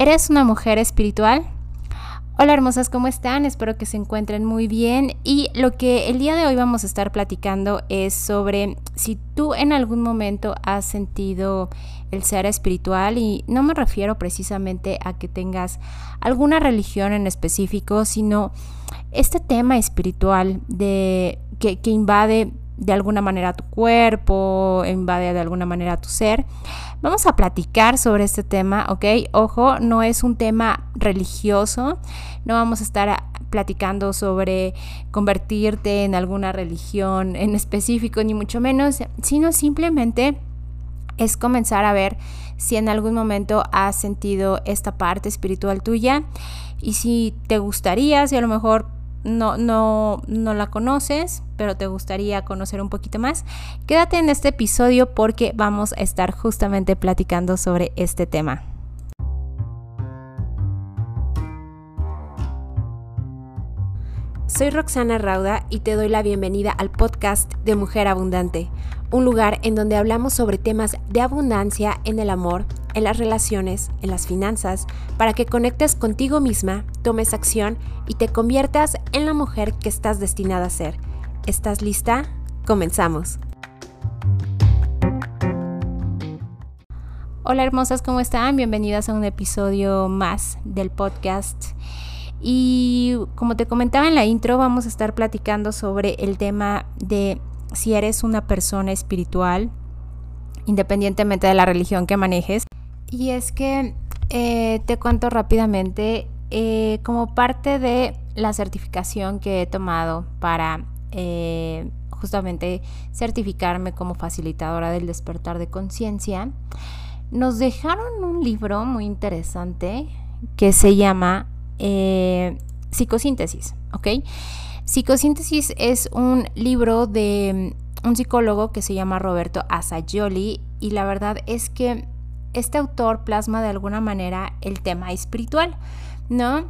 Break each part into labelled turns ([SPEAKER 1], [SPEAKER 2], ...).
[SPEAKER 1] ¿Eres una mujer espiritual? Hola hermosas, ¿cómo están? Espero que se encuentren muy bien y lo que el día de hoy vamos a estar platicando es sobre si tú en algún momento has sentido el ser espiritual y no me refiero precisamente a que tengas alguna religión en específico, sino este tema espiritual de que, que invade de alguna manera tu cuerpo, invade de alguna manera tu ser. Vamos a platicar sobre este tema, ¿ok? Ojo, no es un tema religioso, no vamos a estar platicando sobre convertirte en alguna religión en específico, ni mucho menos, sino simplemente es comenzar a ver si en algún momento has sentido esta parte espiritual tuya y si te gustaría, si a lo mejor no, no, no la conoces, pero te gustaría conocer un poquito más, quédate en este episodio porque vamos a estar justamente platicando sobre este tema. Soy Roxana Rauda y te doy la bienvenida al podcast de Mujer Abundante, un lugar en donde hablamos sobre temas de abundancia en el amor, en las relaciones, en las finanzas, para que conectes contigo misma, tomes acción y te conviertas en la mujer que estás destinada a ser. ¿Estás lista? Comenzamos. Hola hermosas, ¿cómo están? Bienvenidas a un episodio más del podcast. Y como te comentaba en la intro, vamos a estar platicando sobre el tema de si eres una persona espiritual, independientemente de la religión que manejes. Y es que eh, te cuento rápidamente, eh, como parte de la certificación que he tomado para eh, justamente certificarme como facilitadora del despertar de conciencia, nos dejaron un libro muy interesante que se llama Psicosíntesis, ¿ok? Psicosíntesis es un libro de un psicólogo que se llama Roberto Asayoli y la verdad es que este autor plasma de alguna manera el tema espiritual, ¿no?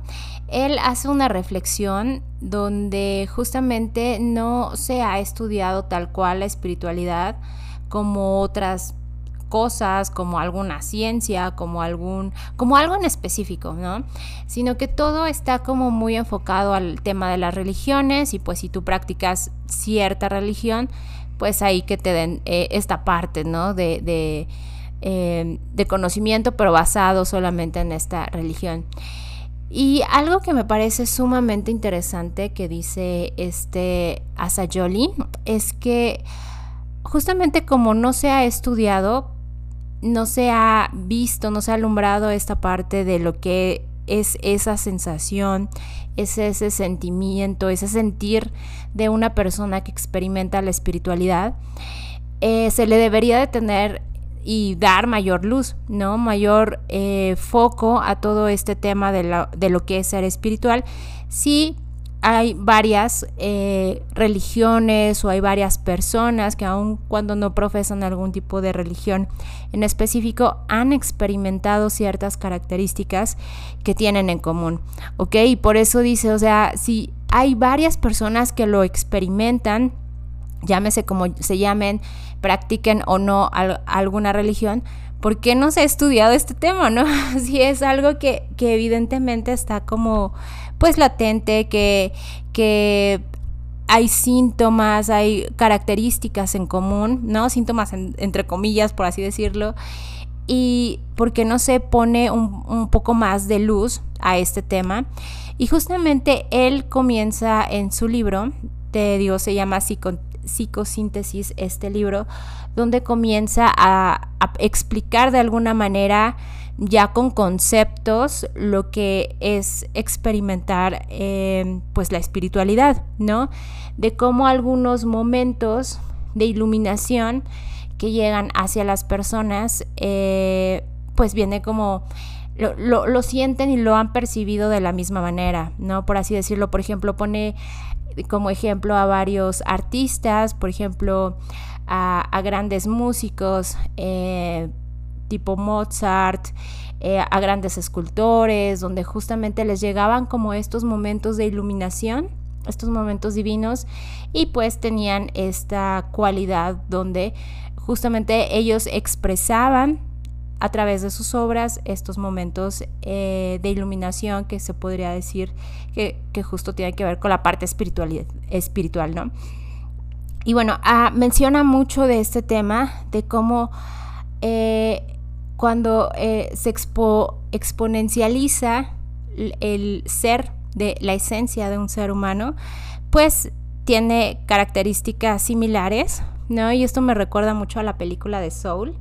[SPEAKER 1] Él hace una reflexión donde justamente no se ha estudiado tal cual la espiritualidad como otras cosas, como alguna ciencia, como algún, como algo en específico, ¿no? Sino que todo está como muy enfocado al tema de las religiones y pues si tú practicas cierta religión, pues ahí que te den eh, esta parte, ¿no? De, de eh, de conocimiento, pero basado solamente en esta religión. Y algo que me parece sumamente interesante que dice este Asayoli es que justamente como no se ha estudiado, no se ha visto, no se ha alumbrado esta parte de lo que es esa sensación, es ese sentimiento, ese sentir de una persona que experimenta la espiritualidad, eh, se le debería de tener y dar mayor luz, ¿no? Mayor eh, foco a todo este tema de, de, lo que es ser espiritual. Sí hay varias eh, religiones o hay varias personas que aun cuando no profesan algún tipo de religión en específico han experimentado ciertas características que tienen en común, ¿ok? Y por eso dice, o sea, si hay varias personas que lo experimentan, llámese como se llamen, practiquen o no alguna religión, ¿por qué no se ha estudiado este tema, no? Si es algo que, evidentemente está como, pues, latente, que, que hay síntomas, hay características en común, ¿no? Síntomas entre comillas, por así decirlo. Y por qué no se pone un, un, poco más de luz a este tema. Y justamente él comienza en su libro, te digo, se llama psicosíntesis este libro, donde comienza a, explicar de alguna manera ya con conceptos lo que es experimentar eh, pues la espiritualidad, ¿no? De cómo algunos momentos de iluminación que llegan hacia las personas, eh, pues viene como lo, lo, sienten y lo han percibido de la misma manera, ¿no? Por así decirlo, por ejemplo, pone como ejemplo a varios artistas, por ejemplo, a, grandes músicos eh, tipo Mozart, eh, a grandes escultores, donde justamente les llegaban como estos momentos de iluminación, estos momentos divinos, y pues tenían esta cualidad donde justamente ellos expresaban a través de sus obras estos momentos eh, de iluminación que se podría decir que, justo tiene que ver con la parte espiritual, espiritual ¿no? Y bueno, ah, menciona mucho de este tema, de cómo eh, cuando eh, se exponencializa el ser de la esencia de un ser humano, pues tiene características similares, ¿no? Y esto me recuerda mucho a la película de Soul.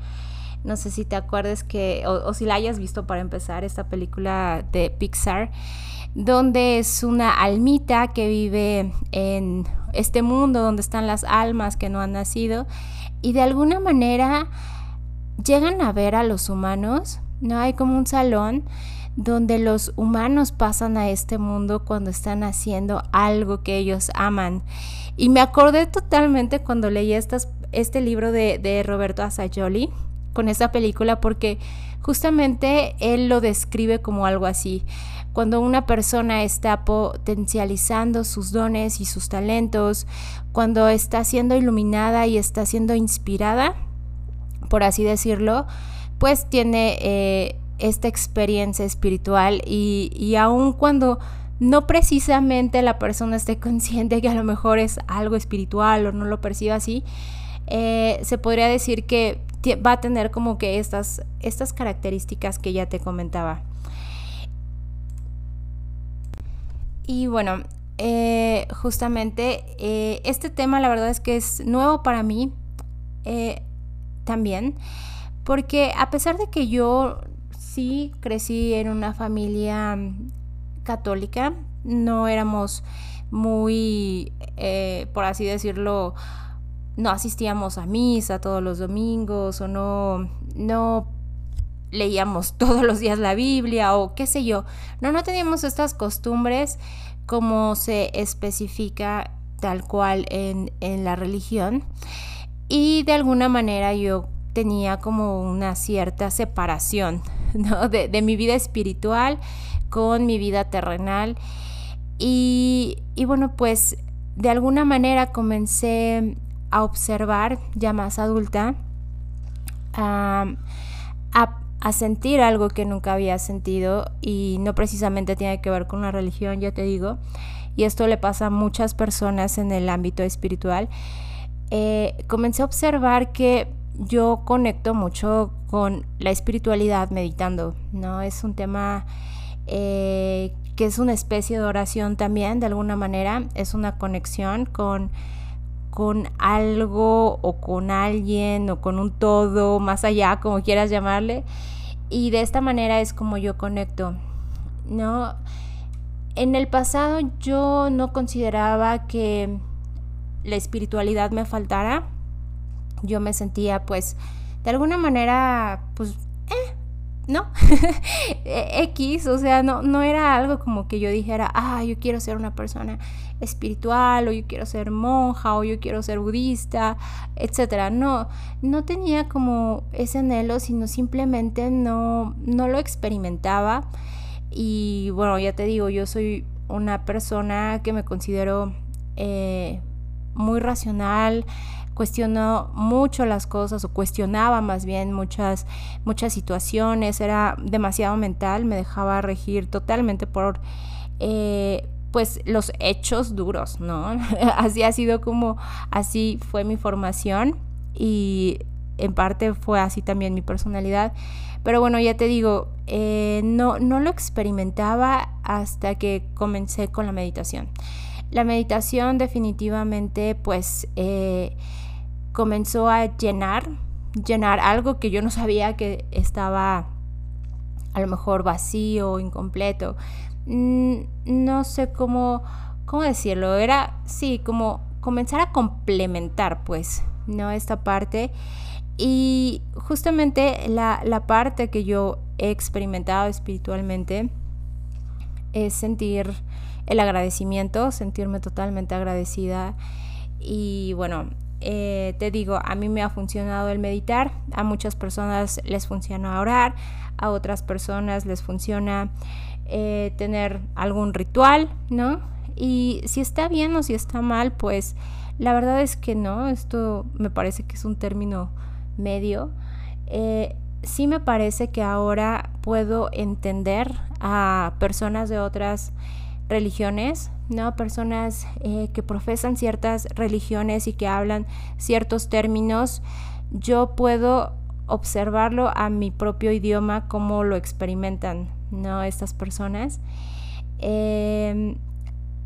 [SPEAKER 1] No sé si te acuerdas que, o, si la hayas visto para empezar, esta película de Pixar, donde es una almita que vive en este mundo donde están las almas que no han nacido y de alguna manera llegan a ver a los humanos, ¿no? Hay como un salón donde los humanos pasan a este mundo cuando están haciendo algo que ellos aman. Y me acordé totalmente cuando leí este libro de, de Roberto Asayoli con esa película porque justamente él lo describe como algo así. Cuando una persona está potencializando sus dones y sus talentos, cuando está siendo iluminada y está siendo inspirada, por así decirlo, pues tiene eh, esta experiencia espiritual y, y aun cuando no precisamente la persona esté consciente que a lo mejor es algo espiritual o no lo perciba así, eh, se podría decir que va a tener como que estas, estas características que ya te comentaba. Y bueno, eh, justamente eh, este tema la verdad es que es nuevo para mí también, porque a pesar de que yo sí crecí en una familia católica, no éramos muy, por así decirlo, no asistíamos a misa todos los domingos o no, no leíamos todos los días la Biblia o qué sé yo. No, no teníamos estas costumbres como se especifica tal cual en, en la religión. Y de alguna manera yo tenía como una cierta separación de, mi vida espiritual con mi vida terrenal. Y, bueno, pues de alguna manera comencé a observar ya más adulta, a, a, sentir algo que nunca había sentido y no precisamente tiene que ver con la religión, ya te digo, y esto le pasa a muchas personas en el ámbito espiritual. Eh, comencé a observar que yo conecto mucho con la espiritualidad meditando, ¿no? Es un tema eh, que es una especie de oración también, de alguna manera, es una conexión con, con algo o con alguien o con un todo, más allá, como quieras llamarle, y de esta manera es como yo conecto, ¿no? En el pasado yo no consideraba que la espiritualidad me faltara, yo me sentía pues de alguna manera pues no X, o sea, no, no era algo como que yo dijera, ah, yo quiero ser una persona espiritual, o yo quiero ser monja, o yo quiero ser budista, etcétera. No, no tenía como ese anhelo, sino simplemente no, no lo experimentaba. Y bueno, ya te digo, yo soy una persona que me considero eh, muy racional, cuestionó mucho las cosas o cuestionaba más bien muchas, muchas situaciones, era demasiado mental, me dejaba regir totalmente por... Eh, pues los hechos duros, ¿no? así ha sido como, así fue mi formación y en parte fue así también mi personalidad. Pero bueno, ya te digo, eh, no, no lo experimentaba hasta que comencé con la meditación. La meditación definitivamente pues eh, comenzó a llenar, llenar algo que yo no sabía que estaba a lo mejor vacío, incompleto. Mm, no sé cómo, cómo decirlo, era, sí, como comenzar a complementar, pues, ¿no? Esta parte. Y justamente la, la parte que yo he experimentado espiritualmente es sentir el agradecimiento, sentirme totalmente agradecida. Y bueno, eh, te digo, a mí me ha funcionado el meditar, a muchas personas les funciona orar, a otras personas les funciona eh, tener algún ritual, ¿no? Y si está bien o si está mal, pues la verdad es que no, esto me parece que es un término medio. Eh, sí me parece que ahora puedo entender a personas de otras religiones, ¿no? Personas eh, que profesan ciertas religiones y que hablan ciertos términos. Yo puedo observarlo a mi propio idioma, cómo lo experimentan, ¿no? Estas personas. Em,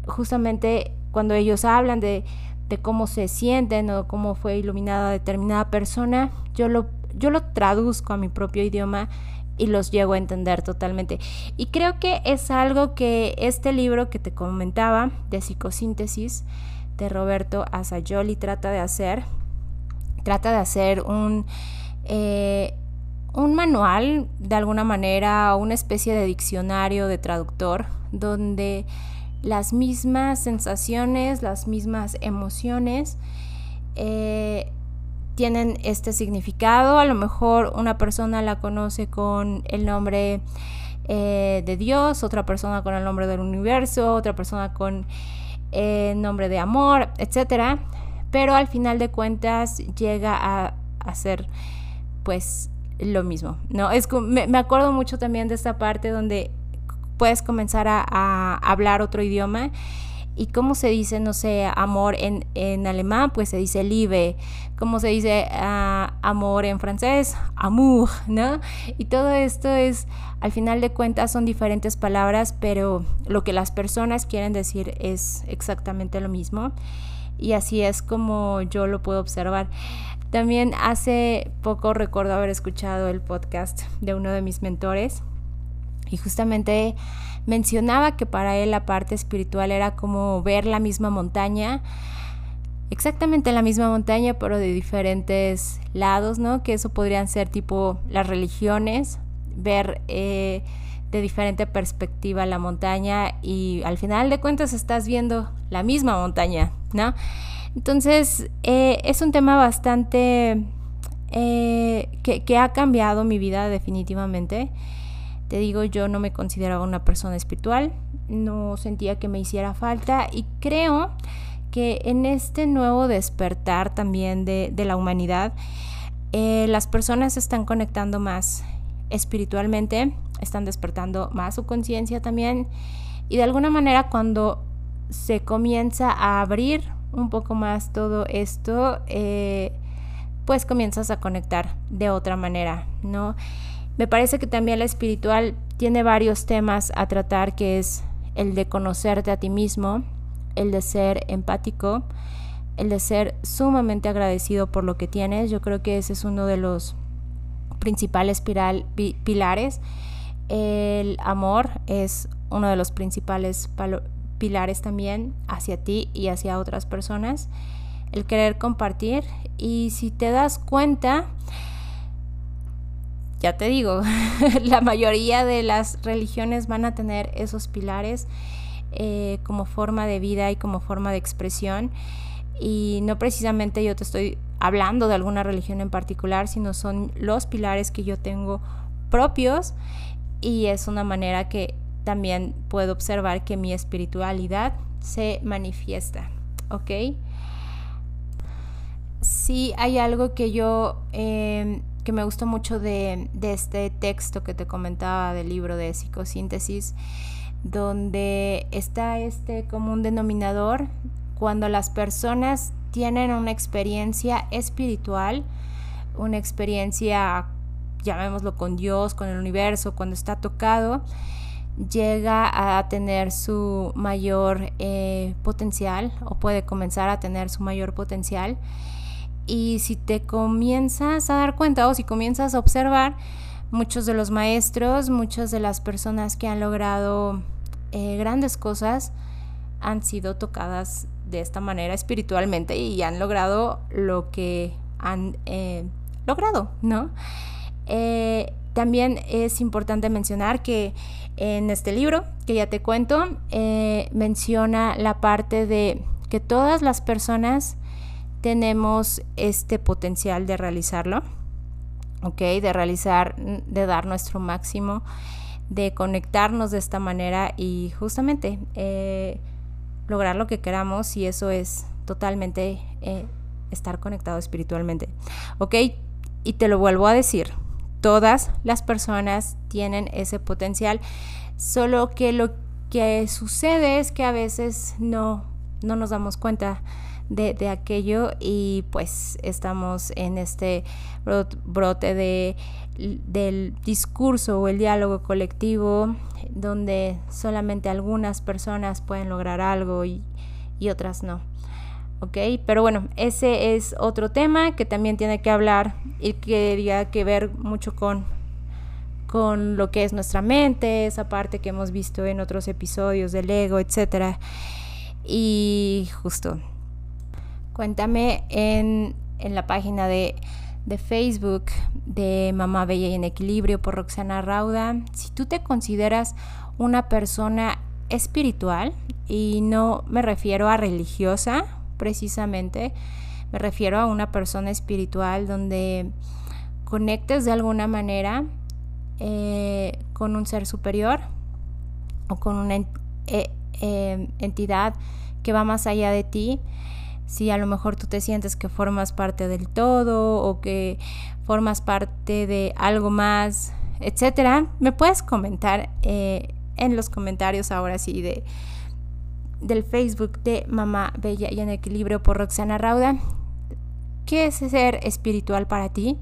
[SPEAKER 1] justamente cuando ellos hablan de, de, cómo se sienten o cómo fue iluminada determinada persona, yo lo yo lo traduzco a mi propio idioma y los llego a entender totalmente. Y creo que es algo que este libro que te comentaba de psicosíntesis de Roberto Asayoli trata de hacer. Trata de hacer un, eh, un manual, de alguna manera, una especie de diccionario de traductor, donde las mismas sensaciones, las mismas emociones, eh, tienen este significado. A lo mejor una persona la conoce con el nombre eh, de Dios, otra persona con el nombre del universo, otra persona con el nombre de amor, etc. Pero al final de cuentas llega a, ser pues lo mismo. ¿no? Es, me, me acuerdo mucho también de esta parte donde puedes comenzar a hablar otro idioma ¿Y cómo se dice, no sé, amor en, en alemán? Pues se dice Liebe. ¿Cómo se dice uh, amor en francés? Amour, ¿no? Y todo esto es, al final de cuentas, son diferentes palabras, pero lo que las personas quieren decir es exactamente lo mismo. Y así es como yo lo puedo observar. También hace poco recuerdo haber escuchado el podcast de uno de mis mentores y justamente mencionaba que para él la parte espiritual era como ver la misma montaña, exactamente la misma montaña, pero de diferentes lados, ¿no? Que eso podrían ser tipo las religiones, ver eh, de diferente perspectiva la montaña y al final de cuentas estás viendo la misma montaña, ¿no? Entonces eh, es un tema bastante eh, que, que ha cambiado mi vida definitivamente. Te digo, yo no me consideraba una persona espiritual, no sentía que me hiciera falta y creo que en este nuevo despertar también de, la humanidad, eh, las personas están conectando más espiritualmente, están despertando más su conciencia también y de alguna manera cuando se comienza a abrir un poco más todo esto, eh, pues comienzas a conectar de otra manera, ¿no? Me parece que también la espiritual tiene varios temas a tratar, que es el de conocerte a ti mismo, el de ser empático, el de ser sumamente agradecido por lo que tienes. Yo creo que ese es uno de los principales pilares. El amor es uno de los principales pilares también hacia ti y hacia otras personas. El querer compartir. Y si te das cuenta, ya te digo, la mayoría de las religiones van a tener esos pilares eh, como forma de vida y como forma de expresión. Y no precisamente yo te estoy hablando de alguna religión en particular, sino son los pilares que yo tengo propios y es una manera que también puedo observar que mi espiritualidad se manifiesta, ¿ok? Sí hay algo que yo em, que me gustó mucho de, este texto que te comentaba del libro de psicosíntesis, donde está este común denominador cuando las personas tienen una experiencia espiritual, una experiencia, llamémoslo con Dios, con el universo, cuando está tocado, llega a tener su mayor eh, potencial o puede comenzar a tener su mayor potencial y si te comienzas a dar cuenta o si comienzas a observar, muchos de los maestros, muchas de las personas que han logrado eh, grandes cosas han sido tocadas de esta manera espiritualmente y han logrado lo que han eh, logrado, ¿no? Eh, también es importante mencionar que en este libro, que ya te cuento, menciona la parte de que todas las personas tenemos este potencial de realizarlo, ¿ok? De realizar, de dar nuestro máximo, de conectarnos de esta manera y justamente eh, lograr lo que queramos y eso es totalmente eh, estar conectado espiritualmente, ¿ok? Y te lo vuelvo a decir, todas las personas tienen ese potencial, solo que lo que sucede es que a veces no, no nos damos cuenta de, aquello y pues estamos en este brote de, del discurso o el diálogo colectivo donde solamente algunas personas pueden lograr algo y, y otras no. ¿ok? Pero bueno, ese es otro tema que también tiene que hablar y que tiene que ver mucho con, con lo que es nuestra mente, esa parte que hemos visto en otros episodios del ego, etc. Y justo, cuéntame en, en la página de, de Facebook de Mamá Bella y en Equilibrio por Roxana Rauda, si tú te consideras una persona espiritual, y no me refiero a religiosa, precisamente, me refiero a una persona espiritual donde conectes de alguna manera eh, con un ser superior o con una eh, eh, entidad que va más allá de ti. Si a lo mejor tú te sientes que formas parte del todo o que formas parte de algo más, etcétera, me puedes comentar en los comentarios ahora sí de del Facebook de Mamá Bella y en Equilibrio por Roxana Rauda. ¿Qué es ser espiritual para ti?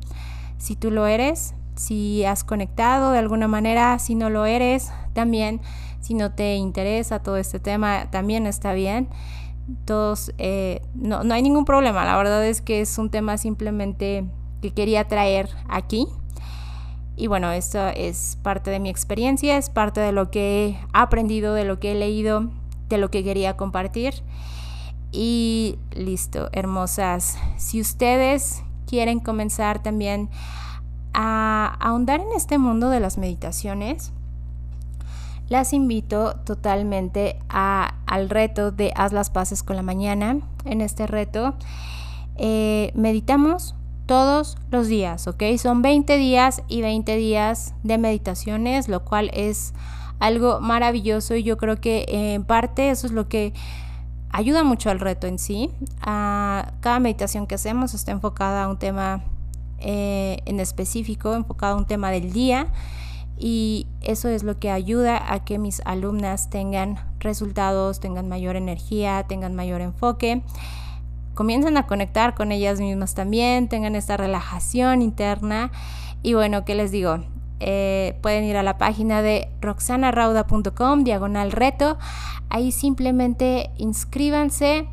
[SPEAKER 1] Si tú lo eres, si has conectado de alguna manera, si no lo eres, también si no te interesa todo este tema, también está bien. Todos, eh, no, no hay ningún problema, la verdad es que es un tema simplemente que quería traer aquí. Y bueno, esto es parte de mi experiencia, es parte de lo que he aprendido, de lo que he leído de lo que quería compartir. Y listo, hermosas. Si ustedes quieren comenzar también a ahondar en este mundo de las meditaciones, las invito totalmente al reto de Haz las paces con la mañana. En este reto eh, meditamos todos los días, ¿ok? Son 20 días y 20 días de meditaciones, lo cual es algo maravilloso y yo creo que eh, en parte eso es lo que ayuda mucho al reto en sí. Ah, cada meditación que hacemos está enfocada a un tema eh, en específico, enfocada a un tema del día y eso es lo que ayuda a que mis alumnas tengan resultados, tengan mayor energía, tengan mayor enfoque, comiencen a conectar con ellas mismas también, tengan esta relajación interna y bueno, ¿qué les digo? Eh, pueden ir a la página de roxanarauda.com, diagonal reto. Ahí simplemente inscríbanse.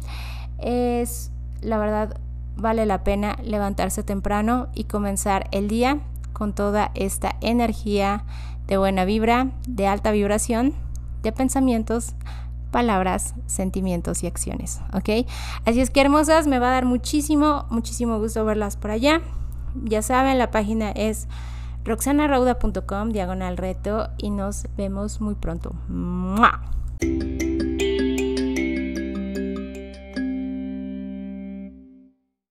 [SPEAKER 1] Es, la verdad, vale la pena levantarse temprano y comenzar el día con toda esta energía de buena vibra, de alta vibración, de pensamientos, palabras, sentimientos y acciones, ¿ok? Así es que hermosas, me va a dar muchísimo, muchísimo gusto verlas por allá. Ya saben, la página es roxanarauda.com diagonal reto y nos vemos muy pronto.